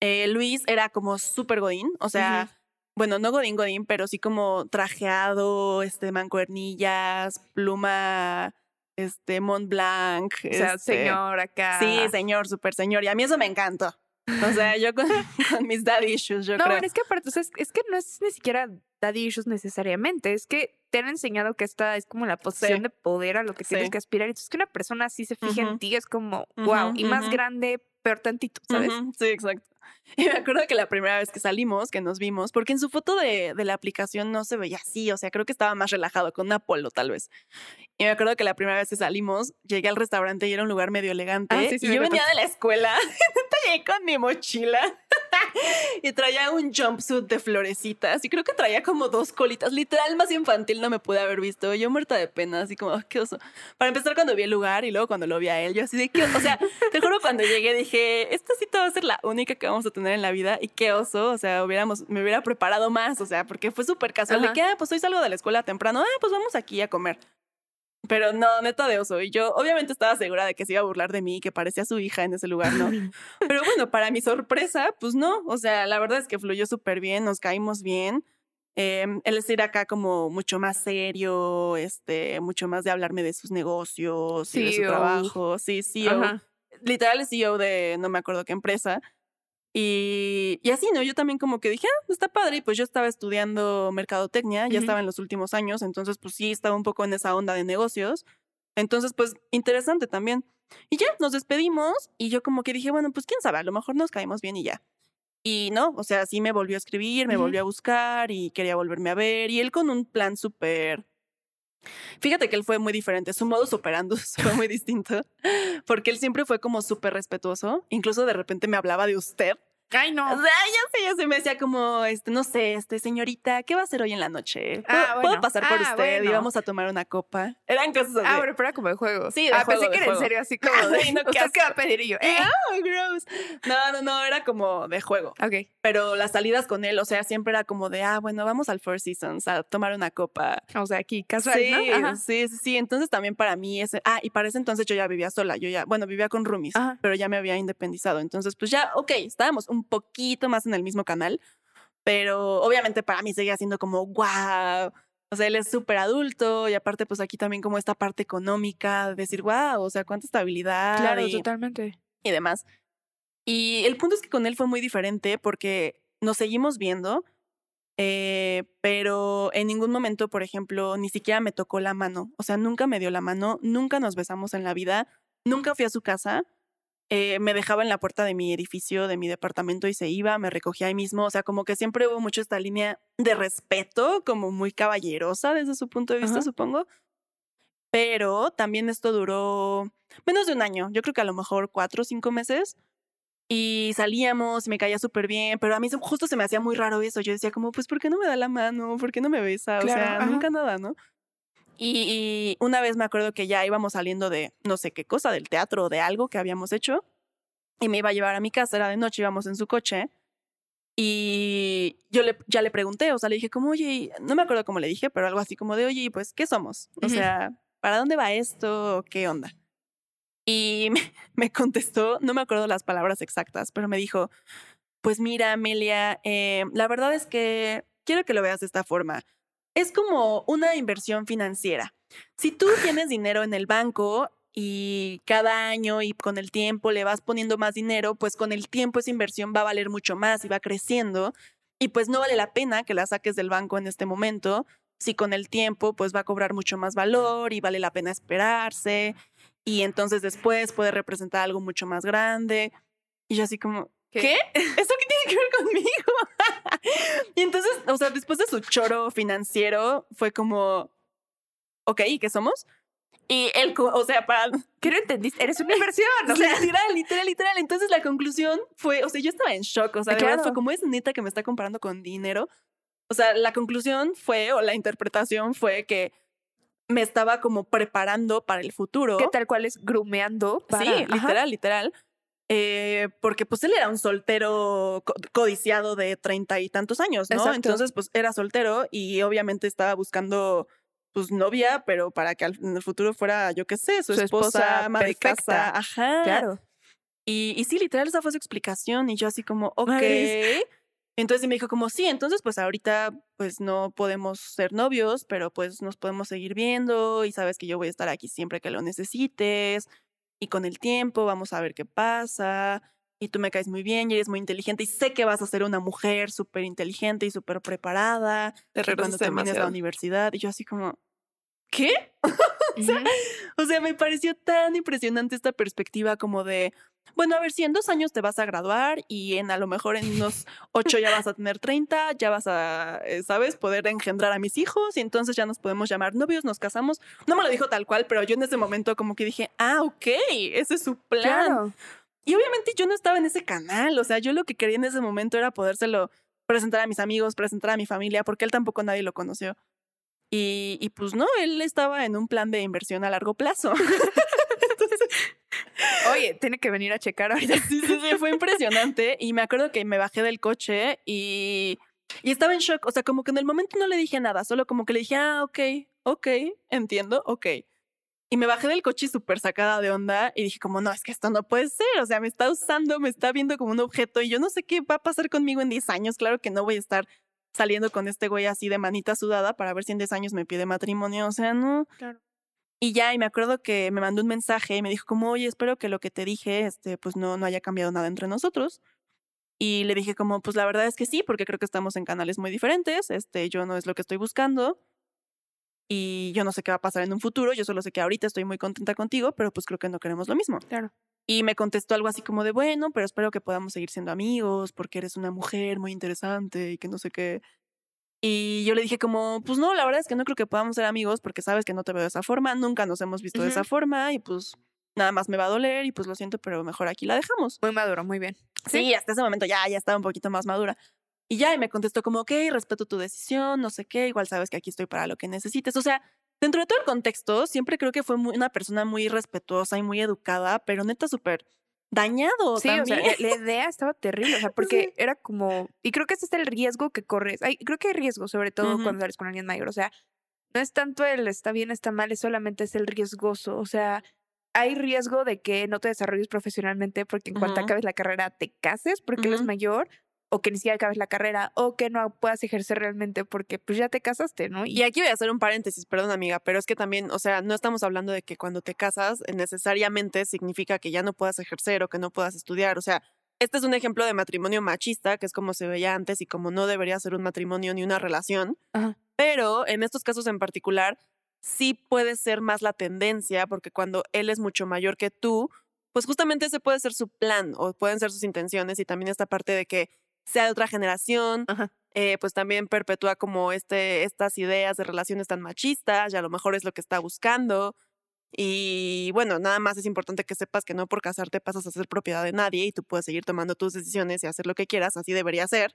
eh, Luis era como súper godín, o sea, bueno, no godín godín, pero sí como trajeado, este, mancuernillas, pluma, este, Mont Blanc. O sea, este, señor acá. Sí, señor, súper señor. Y a mí eso me encantó. O sea, yo con, *laughs* con mis daddy issues, yo No, creo. bueno, es que aparte, o sea, es, es que no es ni siquiera daddy issues necesariamente, es que te han enseñado que esta es como la posición Sí. de poder a lo que tienes Sí. que aspirar. Entonces, que una persona así se fije Ujú. en ti es como, wow, y más ujú. grande, peor tantito, ¿sabes? Sí, exacto. *laughs* Y me acuerdo que la primera vez que salimos, que nos vimos, porque en su foto de, de la aplicación no se veía así, o sea, creo que estaba más relajado, con un Apolo tal vez. Y me acuerdo que la primera vez que salimos, llegué al restaurante y era un lugar medio elegante. Ah, sí, y yo venía de la escuela, *laughs* llegué con mi mochila *laughs* y traía un jumpsuit de florecitas y creo que traía como dos colitas, literal más infantil no me pude haber visto. Yo muerta de pena, así como, "Ah, qué oso. Para empezar, cuando vi el lugar y luego cuando lo vi a él, yo así de, ¿qué? O sea, te juro, cuando llegué dije, esta cita va a ser la única que vamos a tener en la vida y qué oso, o sea, hubiéramos, me hubiera preparado más, o sea, porque fue súper casual Ajá. de que, ah, pues hoy salgo de la escuela temprano, ah, pues vamos aquí a comer. Pero no, neta de oso. Y yo obviamente estaba segura de que se iba a burlar de mí y que parecía su hija en ese lugar, ¿no? Pero bueno, para mi sorpresa, pues no. O sea, la verdad es que fluyó súper bien, nos caímos bien. Eh, él es ir acá como mucho más serio, este, mucho más de hablarme de sus negocios y de su CEO. trabajo. Sí, CEO. Ajá. Literal es CEO de no me acuerdo qué empresa. Y, y así, ¿no? Yo también como que dije, ah, está padre. Y pues yo estaba estudiando mercadotecnia, ya estaba en los últimos años, entonces pues sí, estaba un poco en esa onda de negocios. Entonces, pues interesante también. Y ya, nos despedimos y yo como que dije, bueno, pues quién sabe, a lo mejor nos caemos bien y ya. Y no, o sea, sí me volvió a escribir, me volvió a buscar y quería volverme a ver. Y él con un plan súper... Fíjate que él fue muy diferente, su modo operando *laughs* fue muy distinto, porque él siempre fue como súper respetuoso, incluso de repente me hablaba de usted, Ay, no. O sea, ya sé, ya sé, me decía como, este, no sé, este, señorita, ¿qué va a hacer hoy en la noche? ¿Puedo, Ah, puedo pasar por Ah, usted y bueno. vamos a tomar una copa? Eran cosas así. Ah, bueno, pero era como de juego. Sí, de ah, juego, pensé de que era en serio, así *laughs* como de. No, qué ¿Usted qué va a pedir? Y yo, Y, eh. "Ah, gross. No, no, no, era como de juego. Ok. Pero las salidas con él, o sea, siempre era como de, ah, bueno, vamos al Four Seasons a tomar una copa. O sea, aquí, casual, sí, ¿no? Sí, sí, sí. Entonces también para mí ese, ah, y para ese entonces yo ya vivía sola, yo ya, bueno, vivía con roomies, Ajá. pero ya me había independizado. Entonces, pues ya, ok, estábamos un poquito más en el mismo canal, pero obviamente para mí seguía siendo como, wow. O sea, él es súper adulto y aparte, pues aquí también como esta parte económica, de decir, wow, o sea, cuánta estabilidad. Claro, y, totalmente. y demás. Y el punto es que con él fue muy diferente porque nos seguimos viendo, eh, pero en ningún momento, por ejemplo, ni siquiera me tocó la mano. O sea, nunca me dio la mano, nunca nos besamos en la vida, nunca fui a su casa. Eh, me dejaba en la puerta de mi edificio, de mi departamento y se iba, me recogía ahí mismo. O sea, como que siempre hubo mucho esta línea de respeto, como muy caballerosa desde su punto de vista, Ajá. supongo. Pero también esto duró menos de un año, yo creo que a lo mejor cuatro o cinco meses. Y salíamos y me caía súper bien, pero a mí justo se me hacía muy raro eso. Yo decía como, pues, ¿por qué no me da la mano? ¿Por qué no me besa? O sea, ajá. nunca nada, ¿no? Y, y una vez me acuerdo que ya íbamos saliendo de no sé qué cosa, del teatro o de algo que habíamos hecho, y me iba a llevar a mi casa, era de noche, íbamos en su coche, y yo le, ya le pregunté, o sea, le dije como, oye, no me acuerdo cómo le dije, pero algo así como de, oye, pues, ¿qué somos? O sea, ¿para dónde va esto? ¿Qué onda? Y *laughs* me, me contestó, no me acuerdo las palabras exactas, pero me dijo, pues mira, Amelia, eh, la verdad es que quiero que lo veas de esta forma. Es como una inversión financiera. Si tú tienes dinero en el banco y cada año y con el tiempo le vas poniendo más dinero, pues con el tiempo esa inversión va a valer mucho más y va creciendo. Y pues no vale la pena que la saques del banco en este momento si con el tiempo pues va a cobrar mucho más valor y vale la pena esperarse y entonces después puede representar algo mucho más grande. Y yo así como, ¿Qué? ¿qué? ¿Eso qué tiene que ver conmigo? O sea, después de su choro financiero fue como, ok, ¿y qué somos? Y él, o sea, para... ¿Qué no entendiste? Eres una inversión. O sea, *laughs* literal, literal, literal. Entonces la conclusión fue, o sea, yo estaba en shock, o sea, de verdad Claro. fue como es neta que me está comparando con dinero. O sea, la conclusión fue, o la interpretación fue que me estaba como preparando para el futuro. que tal cual es grumeando para. Sí, Ajá. literal, literal. Eh, porque pues él era un soltero co- codiciado de treinta y tantos años, ¿no? Exacto. Entonces, pues era soltero y obviamente estaba buscando pues novia, pero para que en el futuro fuera, yo qué sé, su, Su esposa, esposa ama de perfecta. casa. Ajá. Claro. Y, y sí, literal, esa fue su explicación. Y yo así como, ok. Entonces me dijo como, sí, entonces pues ahorita pues no podemos ser novios, pero pues nos podemos seguir viendo y sabes que yo voy a estar aquí siempre que lo necesites. Y con el tiempo vamos a ver qué pasa. Y tú me caes muy bien y eres muy inteligente y sé que vas a ser una mujer súper inteligente y súper preparada Te y cuando termines la universidad. Y yo así como, ¿qué? *laughs* O sea, me pareció tan impresionante esta perspectiva como de, bueno, a ver, si en dos años te vas a graduar y en a lo mejor en unos ocho ya vas a tener 30, ya vas a, eh, ¿sabes?, poder engendrar a mis hijos y entonces ya nos podemos llamar novios, nos casamos. No me lo dijo tal cual, pero yo en ese momento como que dije, ah, ok, ese es su plan. Claro. Y obviamente yo no estaba en ese canal, o sea, yo lo que quería en ese momento era podérselo presentar a mis amigos, presentar a mi familia, porque él tampoco nadie lo conoció. Y, y pues no, él estaba en un plan de inversión a largo plazo. *laughs* Oye, tiene que venir a checar ahorita. Sí, sí, sí, fue impresionante. Y me acuerdo que me bajé del coche y, y estaba en shock. O sea, como que en el momento no le dije nada, solo como que le dije, ah, ok, ok, entiendo, ok. Y me bajé del coche súper sacada de onda y dije como, no, es que esto no puede ser. O sea, me está usando, me está viendo como un objeto y yo no sé qué va a pasar conmigo en 10 años. Claro que no voy a estar saliendo con este güey así de manita sudada para ver si en 10 años me pide matrimonio. O sea, no. Claro. Y ya, y me acuerdo que me mandó un mensaje y me dijo como, oye, espero que lo que te dije, este, pues no, no haya cambiado nada entre nosotros. Y le dije como, pues la verdad es que sí, porque creo que estamos en canales muy diferentes, este, yo no es lo que estoy buscando. Y yo no sé qué va a pasar en un futuro, yo solo sé que ahorita estoy muy contenta contigo, pero pues creo que no queremos lo mismo. Claro. Y me contestó algo así como de, bueno, pero espero que podamos seguir siendo amigos, porque eres una mujer muy interesante y que no sé qué. Y yo le dije como, pues no, la verdad es que no creo que podamos ser amigos porque sabes que no te veo de esa forma, nunca nos hemos visto de esa forma y pues nada más me va a doler y pues lo siento, pero mejor aquí la dejamos. Muy maduro, muy bien. Sí, hasta ese momento ya, ya estaba un poquito más madura. Y ya, y me contestó como, ok, respeto tu decisión, no sé qué, igual sabes que aquí estoy para lo que necesites. O sea, dentro de todo el contexto, siempre creo que fue muy, una persona muy respetuosa y muy educada, pero neta súper dañado. Sí, también. o sea, la idea estaba terrible, o sea, *laughs* porque era como, y creo que ese es el riesgo que corres. Ay, creo que hay riesgo, sobre todo cuando sales con alguien mayor, o sea, no es tanto el está bien, está mal, es solamente es el riesgoso, o sea, hay riesgo de que no te desarrolles profesionalmente porque en cuanto Ujú. acabes la carrera te cases porque él es Ujú. mayor, o que ni siquiera acabes la carrera, o que no puedas ejercer realmente porque pues ya te casaste, ¿no? Y aquí voy a hacer un paréntesis, perdón amiga, pero es que también, o sea, no estamos hablando de que cuando te casas eh, necesariamente significa que ya no puedas ejercer o que no puedas estudiar. O sea, este es un ejemplo de matrimonio machista, que es como se veía antes y como no debería ser un matrimonio ni una relación. Ajá. Pero en estos casos en particular, sí puede ser más la tendencia, porque cuando él es mucho mayor que tú, pues justamente ese puede ser su plan o pueden ser sus intenciones y también esta parte de que sea de otra generación, Ajá. eh, pues también perpetúa como este, estas ideas de relaciones tan machistas y a lo mejor es lo que está buscando. Y bueno, nada más es importante que sepas que no por casarte pasas a ser propiedad de nadie y tú puedes seguir tomando tus decisiones y hacer lo que quieras, así debería ser.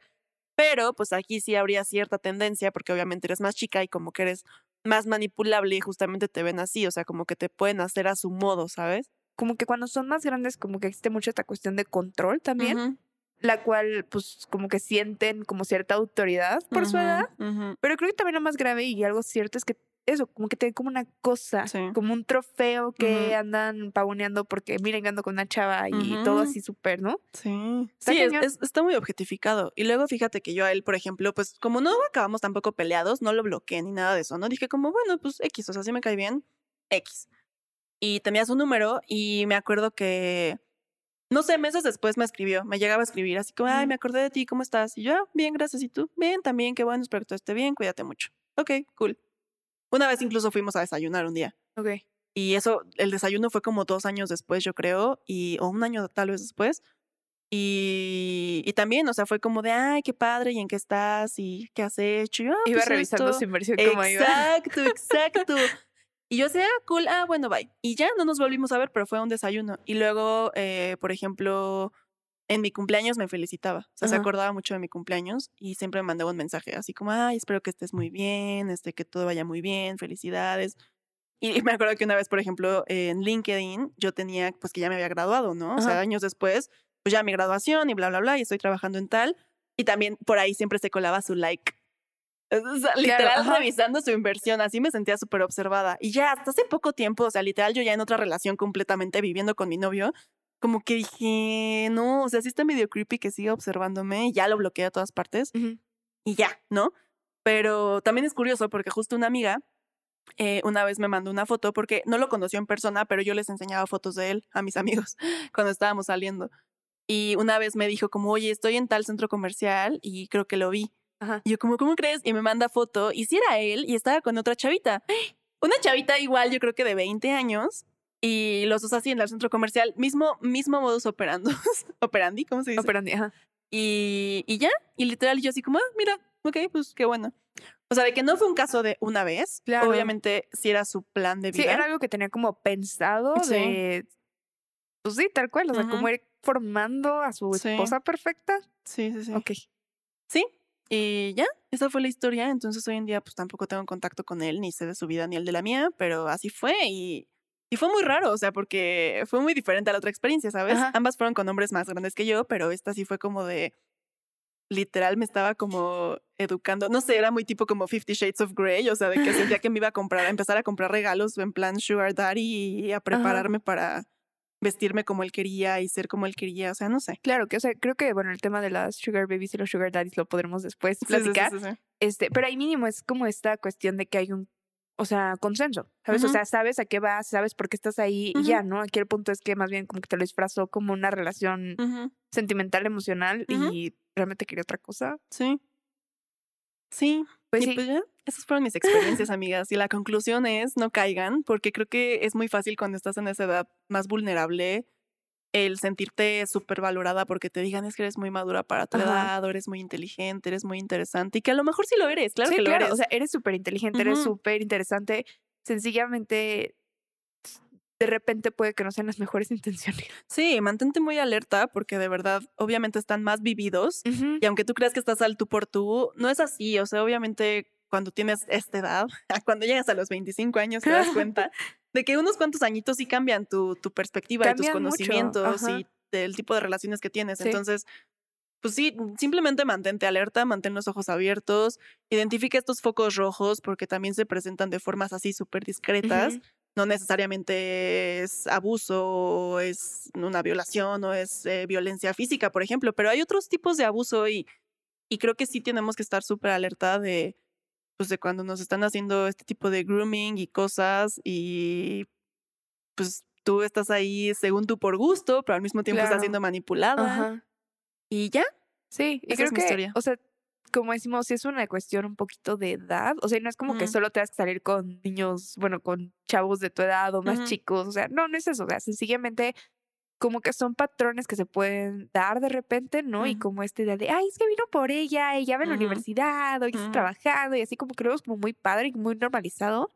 Pero pues aquí sí habría cierta tendencia porque obviamente eres más chica y como que eres más manipulable y justamente te ven así, o sea, como que te pueden hacer a su modo, ¿sabes? Como que cuando son más grandes, como que existe mucho esta cuestión de control también. La cual pues como que sienten como cierta autoridad por su edad, ujú. pero creo que también lo más grave y algo cierto es que eso, como que te ven como una cosa, Sí. como un trofeo que andan pavoneando porque miren ando con una chava y todo así súper, ¿no? Sí, Está sí, es- está muy objetificado. Y luego fíjate que yo a él, por ejemplo, pues como no acabamos tampoco peleados, no lo bloqueé ni nada de eso, ¿no? Dije como, bueno, pues X, o sea, si me cae bien, X. Y tenía su número y me acuerdo que, no sé, meses después me escribió, me llegaba a escribir así como, ay, me acordé de ti, ¿cómo estás? Y yo, "Ah, bien, gracias, ¿y tú? Bien, también, qué bueno, espero que todo esté bien, cuídate mucho. Ok, cool. Una vez incluso fuimos a desayunar un día. Ok. Y eso, el desayuno fue como dos años después, yo creo, y, o un año tal vez después. Y, y también, o sea, fue como de, ay, qué padre, ¿y en qué estás? ¿Y qué has hecho? Y yo, "Ah, Iba pues revisando esto". su inversión como iba. Exacto, exacto. Y yo decía, ah, cool, ah, bueno, bye. Y ya no nos volvimos a ver, pero fue un desayuno. Y luego, eh, por ejemplo, en mi cumpleaños me felicitaba. O sea, se Ajá. acordaba mucho de mi cumpleaños y siempre me mandaba un mensaje así como, ay, espero que estés muy bien, este, que todo vaya muy bien, felicidades. Y *laughs* me acuerdo que una vez, por ejemplo, en LinkedIn, yo tenía, pues que ya me había graduado, ¿no? O sea, Ajá. años después, pues ya mi graduación y bla, bla, bla, y estoy trabajando en tal. Y también por ahí siempre se colaba su like. O sea, literal, ajá. revisando su inversión, así me sentía súper observada. Y ya hasta hace poco tiempo, o sea, literal, yo ya en otra relación completamente viviendo con mi novio, como que dije, no, o sea, sí está medio creepy que siga observándome, y ya lo bloqueé a todas partes Ujú. y ya, ¿no? Pero también es curioso porque justo una amiga eh, una vez me mandó una foto porque no lo conoció en persona, pero yo les enseñaba fotos de él a mis *laughs* amigos cuando estábamos saliendo. Y una vez me dijo como, oye, estoy en tal centro comercial y creo que lo vi. Ajá. Y yo como, ¿cómo crees? Y me manda foto y si era él y estaba con otra chavita. Una chavita igual, yo creo que de 20 años. Y los dos así en el centro comercial, mismo, mismo modus operando, *laughs* operandi, ¿cómo se dice? Operandi, ajá. Y, y ya, y literal yo así como, ah, mira, ok, pues qué bueno. O sea, de que no fue un caso de una vez, Claro. obviamente sí era su plan de Sí, vida. era algo que tenía como pensado Sí. de... Pues sí, tal cual, o sea, Ujú. como ir formando a su Sí. esposa perfecta. Sí, sí, sí. Ok. Sí, y ya, esa fue la historia. Entonces hoy en día pues tampoco tengo contacto con él, ni sé de su vida ni el de la mía, pero así fue y, y fue muy raro, o sea, porque fue muy diferente a la otra experiencia, ¿sabes? Ajá. Ambas fueron con hombres más grandes que yo, pero esta sí fue como de... Literal me estaba como educando, no sé, era muy tipo como Fifty Shades of Grey, o sea, de que sentía *laughs* que me iba a comprar, a empezar a comprar regalos en plan Sugar Daddy y a prepararme para vestirme como él quería y ser como él quería, o sea, no sé. Claro que, o sea, creo que, bueno, el tema de las sugar babies y los sugar daddies lo podremos después Sí, sí, sí, platicar. sí. Este, pero ahí mínimo es como esta cuestión de que hay un, o sea, consenso, ¿sabes? O sea, sabes a qué vas, sabes por qué estás ahí y ya, ¿no? Aquí el punto es que más bien como que te lo disfrazó como una relación sentimental, emocional y realmente quería otra cosa. Sí. Sí. Pues sí. Esas fueron mis experiencias, *laughs* amigas. Y la conclusión es, no caigan, porque creo que es muy fácil cuando estás en esa edad más vulnerable el sentirte súper valorada porque te digan es que eres muy madura para tu Ajá. edad, o eres muy inteligente, eres muy interesante, y que a lo mejor sí lo eres, claro sí, que lo claro, eres. o sea, eres súper inteligente, eres súper interesante, sencillamente de repente puede que no sean las mejores *laughs* intenciones. Sí, mantente muy alerta porque de verdad, obviamente están más vividos y aunque tú creas que estás al tú por tú, no es así. O sea, obviamente cuando tienes esta edad, *laughs* cuando llegas a los 25 años, te das *laughs* cuenta de que unos cuantos añitos sí cambian tu, tu perspectiva y tus Cambian mucho, conocimientos y del tipo de relaciones que tienes. Sí. Entonces, pues sí, simplemente mantente alerta, mantén los ojos abiertos, identifica estos focos rojos porque también se presentan de formas así súper discretas. Ujú. No necesariamente es abuso o es una violación o es eh, violencia física, por ejemplo, pero hay otros tipos de abuso y, y creo que sí tenemos que estar súper alerta de, pues de cuando nos están haciendo este tipo de grooming y cosas y pues tú estás ahí según tú por gusto, pero al mismo tiempo Claro. estás siendo manipulada Ajá. y ya. Sí, y Esa creo es mi que, historia. o sea, como decimos, es una cuestión un poquito de edad. O sea, no es como que solo tengas que salir con niños, bueno, con chavos de tu edad o más chicos. O sea, no, no es eso. O sea, sencillamente como que son patrones que se pueden dar de repente, ¿no? Y como esta idea de, ay, es que vino por ella, ella va en la Ujú. universidad, o ya está Ujú. trabajando, y así como que luego es como muy padre y muy normalizado,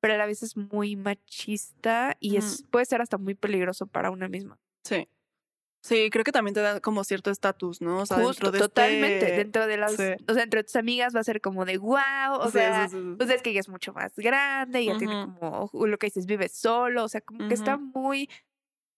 pero a la vez es muy machista y es, puede ser hasta muy peligroso para una misma. Sí. Sí, creo que también te da como cierto estatus, ¿no? O sea, Justo, dentro de totalmente. este- Dentro de las, sí. o sea, entre tus amigas va a ser como de wow, o Sí, sea, sí, pues es que ella es mucho más grande, ella tiene como lo que dices, vive solo, o sea, como que está muy,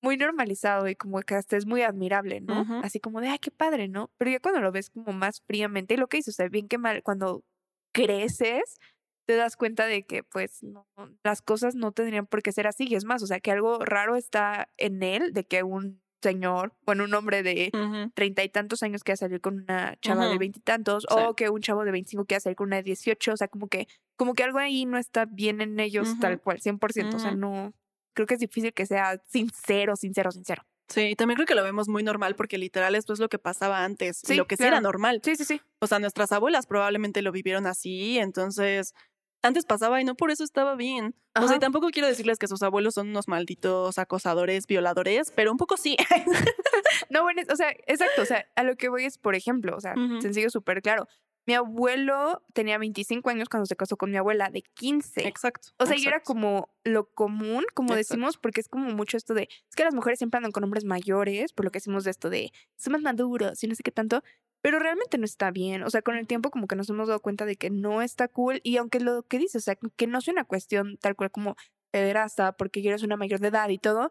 muy normalizado y como que hasta es muy admirable, ¿no? Así como de, ay, qué padre, ¿no? Pero ya cuando lo ves como más fríamente, y lo que dices, o sea, bien que mal, cuando creces, te das cuenta de que pues no, las cosas no tendrían por qué ser así. Y es más, o sea, que algo raro está en él, de que un señor, bueno, un hombre de treinta y tantos años quiera salir con una chava de veintitantos, Sí. o que un chavo de 25 quiera salir con una de 18, o sea, como que, como que algo ahí no está bien en ellos tal cual, 100%, o sea, no, creo que es difícil que sea sincero, sincero, sincero. Sí, y también creo que lo vemos muy normal porque literal esto es lo que pasaba antes y Sí, lo que sí era claro. normal. Sí, sí, sí. O sea, nuestras abuelas probablemente lo vivieron así, entonces antes pasaba y no por eso estaba bien. O sea, y Ajá. tampoco quiero decirles que sus abuelos son unos malditos acosadores, violadores, pero un poco sí. *laughs* No, bueno, o sea, exacto, o sea, a lo que voy es, por ejemplo, o sea, Ujú. sencillo, súper claro. Mi abuelo tenía 25 años cuando se casó con mi abuela de 15. Exacto. O sea, y era exacto. como lo común, como Exacto. decimos, porque es como mucho esto de, es que las mujeres siempre andan con hombres mayores, por lo que decimos de esto de, son más maduros y no sé qué tanto, pero realmente no está bien. O sea, con el tiempo como que nos hemos dado cuenta de que no está cool y aunque lo que dices, o sea, que no sea una cuestión tal cual como pederasta porque eres una mayor de edad y todo,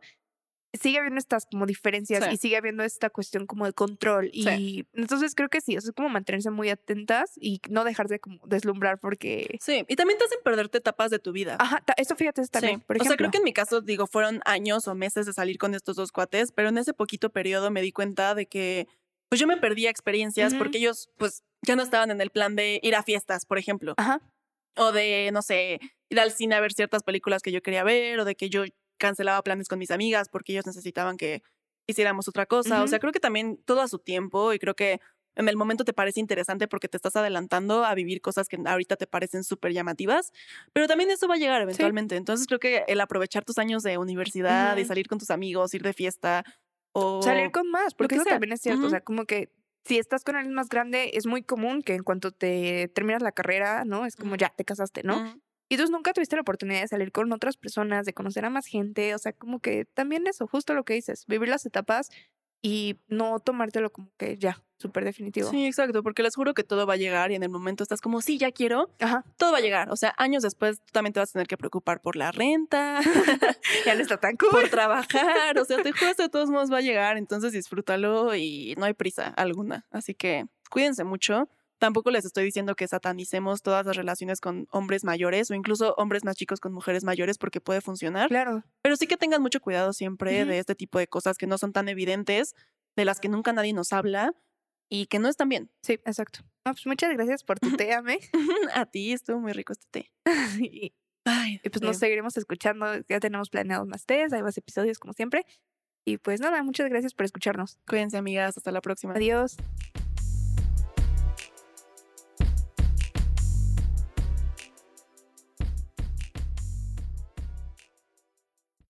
sigue habiendo estas como diferencias Sí. y sigue habiendo esta cuestión como de control y Sí. entonces creo que sí, o sea, es como mantenerse muy atentas y no dejarse como deslumbrar porque... Sí, y también te hacen perderte etapas de tu vida. Ajá, eso fíjate eso también, Sí. por o sea, creo ejemplo. que en mi caso, digo, fueron años o meses de salir con estos dos cuates, pero en ese poquito periodo me di cuenta de que, pues yo me perdía experiencias porque ellos, pues, ya no estaban en el plan de ir a fiestas, por ejemplo, Ajá. o de, no sé, ir al cine a ver ciertas películas que yo quería ver, o de que yo cancelaba planes con mis amigas porque ellos necesitaban que hiciéramos otra cosa. O sea, creo que también todo a su tiempo y creo que en el momento te parece interesante porque te estás adelantando a vivir cosas que ahorita te parecen súper llamativas, pero también eso va a llegar eventualmente. Entonces creo que el aprovechar tus años de universidad y salir con tus amigos, ir de fiesta o... Salir con más, porque que eso sea. también es cierto. O sea, como que si estás con alguien más grande, es muy común que en cuanto te terminas la carrera, ¿no? Es como ya te casaste, ¿no? Y entonces nunca tuviste la oportunidad de salir con otras personas, de conocer a más gente. O sea, como que también eso, justo lo que dices, vivir las etapas y no tomártelo como que ya, súper definitivo. Sí, exacto, porque les juro que todo va a llegar y en el momento estás como, sí, ya quiero, Ajá. todo va a llegar. O sea, años después tú también te vas a tener que preocupar por la renta, *laughs* Ya no está tan cool. por trabajar. O sea, te juro, de todos modos va a llegar. Entonces disfrútalo y no hay prisa alguna. Así que cuídense mucho. Tampoco les estoy diciendo que satanicemos todas las relaciones con hombres mayores o incluso hombres más chicos con mujeres mayores porque puede funcionar. Claro. Pero sí que tengan mucho cuidado siempre Ujú. de este tipo de cosas que no son tan evidentes, de las que nunca nadie nos habla y que no están bien. Sí, exacto. No, pues muchas gracias por tu *laughs* té, Ame. *laughs* A ti estuvo muy rico este té. *laughs* y, Ay, y pues Dios nos seguiremos escuchando. Ya tenemos planeados más tés, hay más episodios como siempre. Y pues nada, muchas gracias por escucharnos. Cuídense, amigas. Hasta la próxima. Adiós.